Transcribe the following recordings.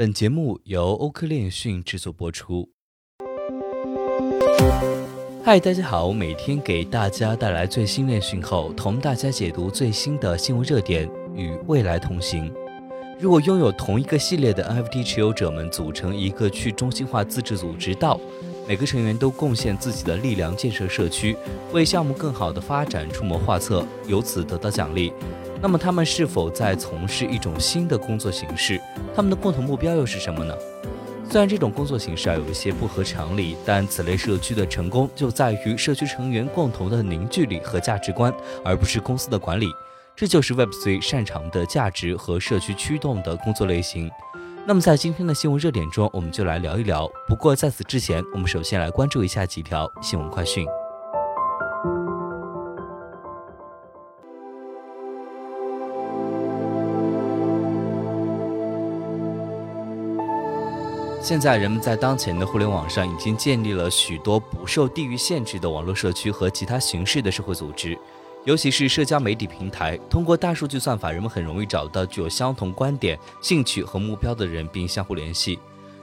本节目由欧科链讯制作播出。嗨，大家好，每天给大家带来最新链讯后，同大家解读最新的新闻热点，与未来同行。如果拥有同一个系列的 NFT 持有者们组成一个去中心化自治组织道，每个成员都贡献自己的力量建设社区，为项目更好的发展出谋划策，由此得到奖励。那么他们是否在从事一种新的工作形式？他们的共同目标又是什么呢？虽然这种工作形式啊有一些不合常理，但此类社区的成功就在于社区成员共同的凝聚力和价值观，而不是公司的管理。这就是 Web3 擅长的价值和社区驱动的工作类型。那么在今天的新闻热点中，我们就来聊一聊。不过在此之前，我们首先来关注一下几条新闻快讯。现在，人们在当前的互联网上已经建立了许多不受地域限制的网络社区和其他形式的社会组织，尤其是社交媒体平台。通过大数据算法，人们很容易找到具有相同观点、兴趣和目标的人，并相互联系。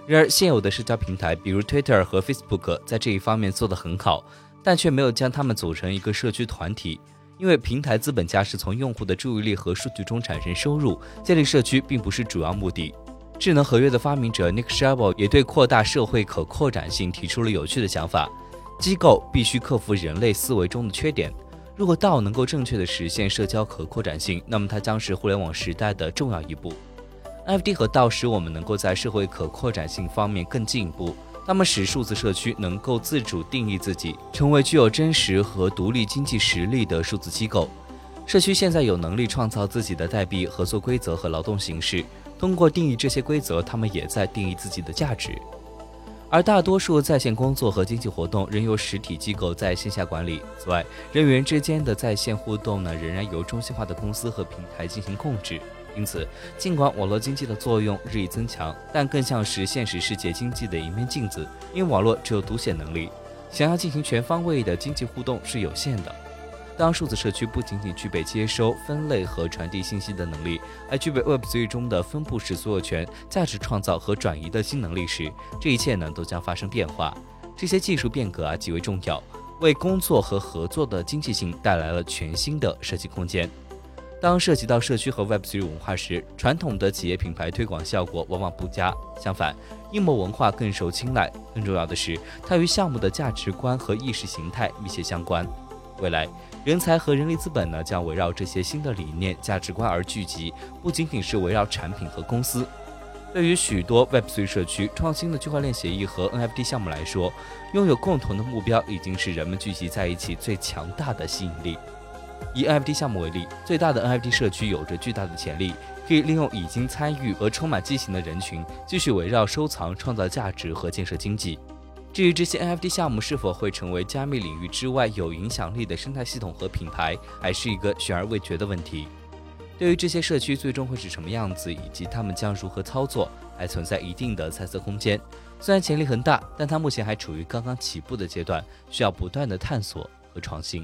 然而，现有的社交平台，比如 Twitter 和 Facebook，在这一方面做得很好，但却没有将它们组成一个社区团体，因为平台资本家是从用户的注意力和数据中产生收入，建立社区并不是主要目的。智能合约的发明者 Nick s h a b e l 也对扩大社会可扩展性提出了有趣的想法：机构必须克服人类思维中的缺点。如果道能够正确地实现社交可扩展性，那么它将是互联网时代的重要一步。NFT 和道使我们能够在社会可扩展性方面更进一步。它们使数字社区能够自主定义自己，成为具有真实和独立经济实力的数字机构。社区现在有能力创造自己的代币、合作规则和劳动形式。通过定义这些规则，他们也在定义自己的价值。而大多数在线工作和经济活动仍由实体机构在线下管理。此外，人员之间的在线互动呢，仍然由中心化的公司和平台进行控制。因此，尽管网络经济的作用日益增强，但更像是现实世界经济的一面镜子，因为网络只有读写能力，想要进行全方位的经济互动是有限的。当数字社区不仅仅具备接收、分类和传递信息的能力，还具备 Web3 中的分布式所有权、价值创造和转移的新能力时，这一切呢都将发生变化。这些技术变革啊极为重要，为工作和合作的经济性带来了全新的设计空间。当涉及到社区和 Web3 文化时，传统的企业品牌推广效果往往不佳。相反，阴谋文化更受青睐。更重要的是，它与项目的价值观和意识形态密切相关。未来，人才和人力资本呢将围绕这些新的理念、价值观而聚集，不仅仅是围绕产品和公司。对于许多 Web3 社区、创新的区块链协议和 NFT 项目来说，拥有共同的目标已经是人们聚集在一起最强大的吸引力。以 NFT 项目为例，最大的 NFT 社区有着巨大的潜力，可以利用已经参与和充满激情的人群，继续围绕收藏创造价值和建设经济。至于这些 NFT 项目是否会成为加密领域之外有影响力的生态系统和品牌，还是一个悬而未决的问题。对于这些社区最终会是什么样子，以及他们将如何操作，还存在一定的猜测空间。虽然潜力很大，但它目前还处于刚刚起步的阶段，需要不断的探索和创新。